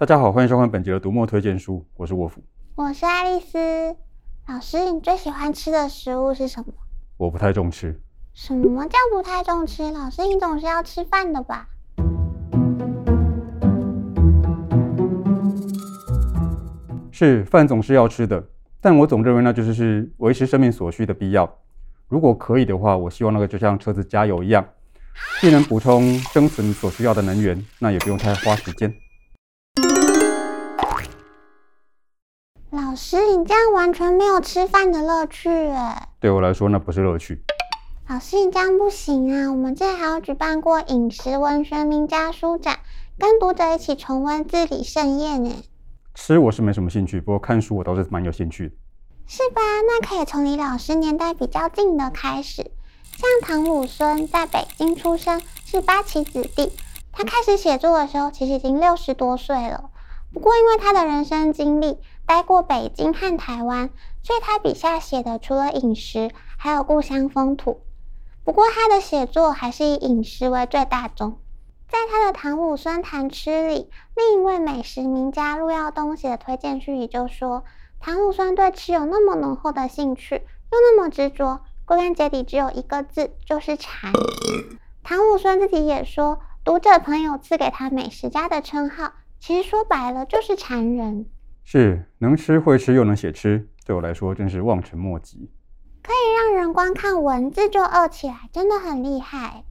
大家好，欢迎收看本集的读墨推荐书，我是沃夫，我是爱丽丝。老师，你最喜欢吃的食物是什么？我不太重吃。什么叫不太重吃？老师，你总是要吃饭的吧？是，饭总是要吃的，但我总认为那就是是维持生命所需的必要。如果可以的话，我希望那个就像车子加油一样，既能补充生存所需要的能源，那也不用太花时间。老师，你这样完全没有吃饭的乐趣哎！对我来说，那不是乐趣。老师，你这样不行啊！我们这还有举办过饮食文学名家书展，跟读者一起重温字里盛宴呢。吃我是没什么兴趣，不过看书我倒是蛮有兴趣的。是吧？那可以从离老师年代比较近的开始，像唐鲁孙在北京出生，是八旗子弟。他开始写作的时候，其实已经六十多岁了。不过，因为他的人生经历，待过北京和台湾，所以他笔下写的除了饮食，还有故乡风土。不过，他的写作还是以饮食为最大宗。在他的《唐武孙谈吃》里，另一位美食名家陆耀东写的推荐序里就说，唐武孙对吃有那么浓厚的兴趣，又那么执着，归根结底只有一个字，就是馋。唐武孙自己也说，读者朋友赐给他美食家的称号。其实说白了就是馋人，是能吃会吃又能写吃，对我来说真是望尘莫及。可以让人光看文字就饿起来，真的很厉害。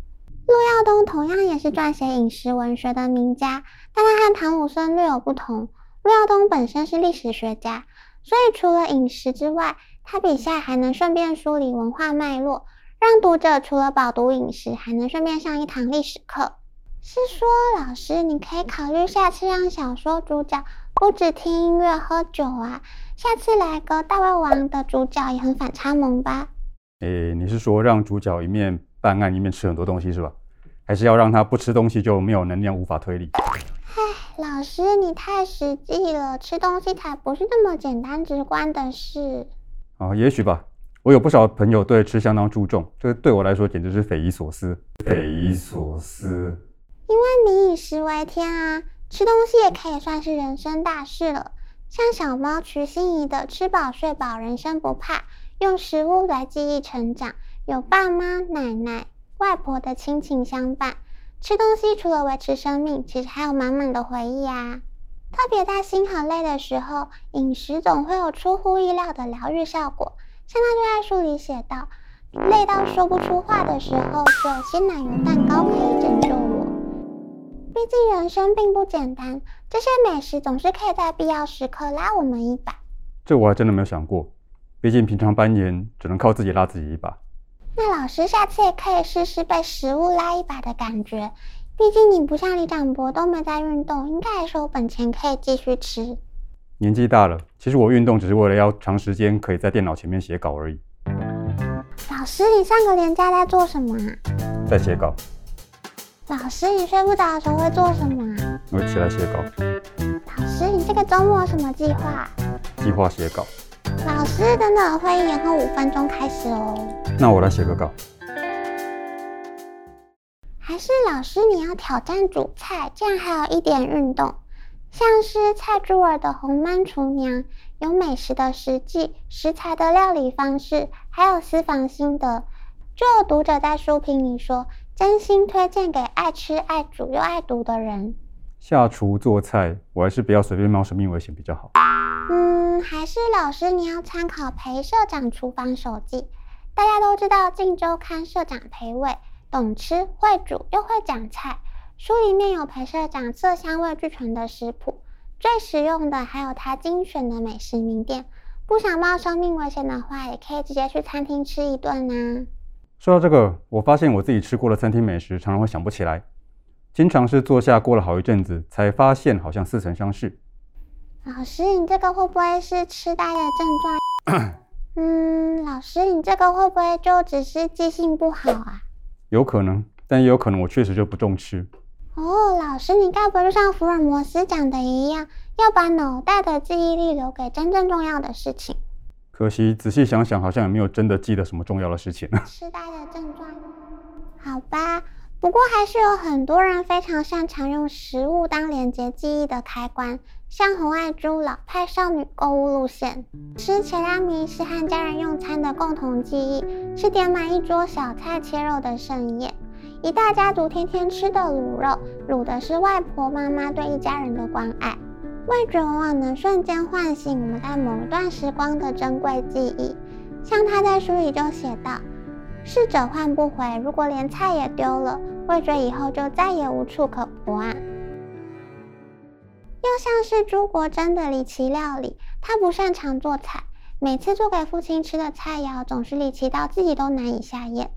陆耀东同样也是撰写饮食文学的名家，但他和唐鲁孙略有不同。陆耀东本身是历史学家，所以除了饮食之外，他笔下还能顺便梳理文化脉络，让读者除了饱读饮食，还能顺便上一堂历史课。是说，老师，你可以考虑下次让小说主角不止听音乐、喝酒啊，下次来个大胃王的主角也很反差萌吧？诶，你是说让主角一面办案一面吃很多东西是吧？还是要让他不吃东西就没有能量，无法推理？唉，老师你太实际了，吃东西才不是那么简单直观的事。啊，也许吧。我有不少朋友对吃相当注重，这对我来说简直是匪夷所思。匪夷所思。因为民以食为天啊，吃东西也可以算是人生大事了。像小猫徐欣怡的“吃饱睡饱，人生不怕”，用食物来记忆成长，有爸妈、奶奶、外婆的亲情相伴。吃东西除了维持生命，其实还有满满的回忆啊。特别在心很累的时候，饮食总会有出乎意料的疗愈效果。像他就在书里写道：“累到说不出话的时候，只有鲜奶油蛋糕可以拯救我。”毕竟人生并不简单，这些美食总是可以在必要时刻拉我们一把。这我还真的没有想过，毕竟平常攀岩只能靠自己拉自己一把。那老师下次也可以试试被食物拉一把的感觉。毕竟你不像李长博都没在运动，应该还是有本钱可以继续吃。年纪大了，其实我运动只是为了要长时间可以在电脑前面写稿而已。老师，你上个年假在做什么啊？在写稿。老师，你睡不着的时候会做什么啊？我会起来写稿。老师，你这个周末有什么计划？计划写稿。老师，等等，会议延后五分钟开始哦。那我来写个稿。还是老师，你要挑战煮菜，这样还有一点运动。像是蔡珠儿的《红焖厨娘》，有美食的实际食材的料理方式，还有私房心得。就有读者在书评里说。真心推荐给爱吃、爱煮又爱读的人。下厨做菜，我还是不要随便冒生命危险比较好。嗯，还是老师你要参考裴社长厨房手记。大家都知道《镜周刊》社长裴伟懂吃会煮又会讲菜，书里面有裴社长色香味俱全的食谱，最实用的还有他精选的美食名店。不想冒生命危险的话，也可以直接去餐厅吃一顿呢、啊。说到这个，我发现我自己吃过的餐厅美食常常会想不起来，经常是坐下过了好一阵子才发现好像似曾相识。老师，你这个会不会是痴呆的症状？嗯，老师，你这个会不会就只是记性不好啊？有可能，但也有可能我确实就不重吃。哦，老师，你该不会就像福尔摩斯讲的一样，要把脑袋的记忆力留给真正重要的事情？可惜，仔细想想，好像也没有真的记得什么重要的事情。痴呆的症状，好吧。不过，还是有很多人非常擅长用食物当连接记忆的开关，像红爱珠老派少女购物路线。吃茄拉米是和家人用餐的共同记忆，是点满一桌小菜切肉的盛宴。一大家族天天吃的卤肉，卤的是外婆妈妈对一家人的关爱。味觉往往能瞬间唤醒我们在某段时光的珍贵记忆。像他在书里就写道。逝者换不回，如果连菜也丢了，味觉以后就再也无处可播啊。又像是朱国珍的离奇料理，他不擅长做菜，每次做给父亲吃的菜肴总是离奇到自己都难以下咽。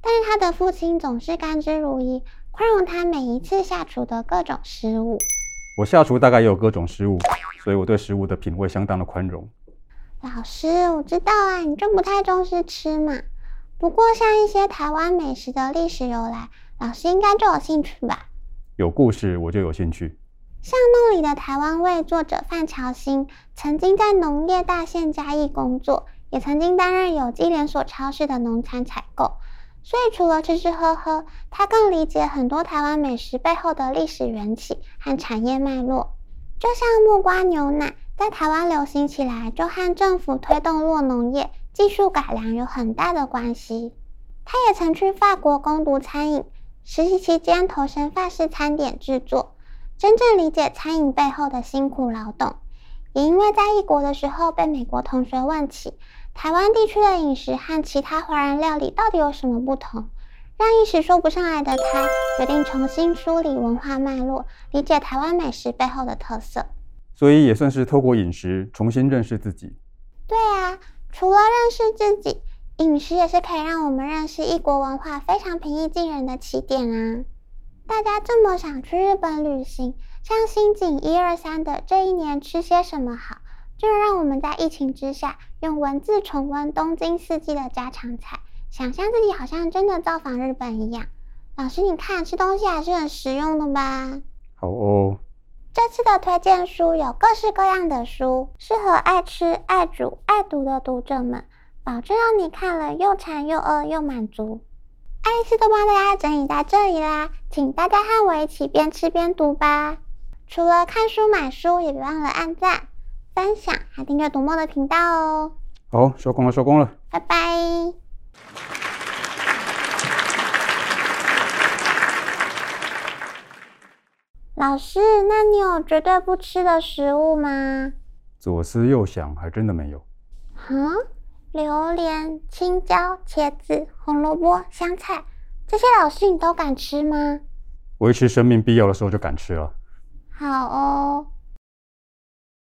但是他的父亲总是甘之如饴，宽容他每一次下厨的各种失误。我下厨大概也有各种失误，所以我对食物的品味相当的宽容。老师，我知道啊，你就不太重视吃嘛。不过，像一些台湾美食的历史由来，老师应该就有兴趣吧？有故事我就有兴趣。像梦里的台湾味作者范乔新，曾经在农业大县嘉义工作，也曾经担任有机连锁超市的农产采购，所以除了吃吃喝喝，他更理解很多台湾美食背后的历史缘起和产业脉络。就像木瓜牛奶在台湾流行起来，就和政府推动酪农业。技术改良有很大的关系。他也曾去法国攻读餐饮，实习期间投身法式餐点制作，真正理解餐饮背后的辛苦劳动。也因为在异国的时候被美国同学问起台湾地区的饮食和其他华人料理到底有什么不同，让一时说不上来的他决定重新梳理文化脉络，理解台湾美食背后的特色。所以也算是透过饮食重新认识自己。对啊。除了认识自己，饮食也是可以让我们认识异国文化非常平易近人的起点啊！大家这么想去日本旅行，像新井一二三的这一年吃些什么好，就让我们在疫情之下用文字重温东京四季的家常菜，想象自己好像真的造访日本一样。老师，你看吃东西还是很实用的吧？好哦。这次的推荐书有各式各样的书，适合爱吃、爱煮、爱读的读者们，保证让你看了又馋又饿又满足。爱丽丝都帮大家整理在这里啦，请大家和我一起边吃边读吧。除了看书买书，也别忘了按赞、分享，还订阅读梦的频道哦。好，收工了，收工了，拜拜。老师，那你有绝对不吃的食物吗？左思右想，还真的没有。嗯，榴莲、青椒、茄子、红萝卜、香菜，这些老师你都敢吃吗？维持生命必要的时候就敢吃了。好哦。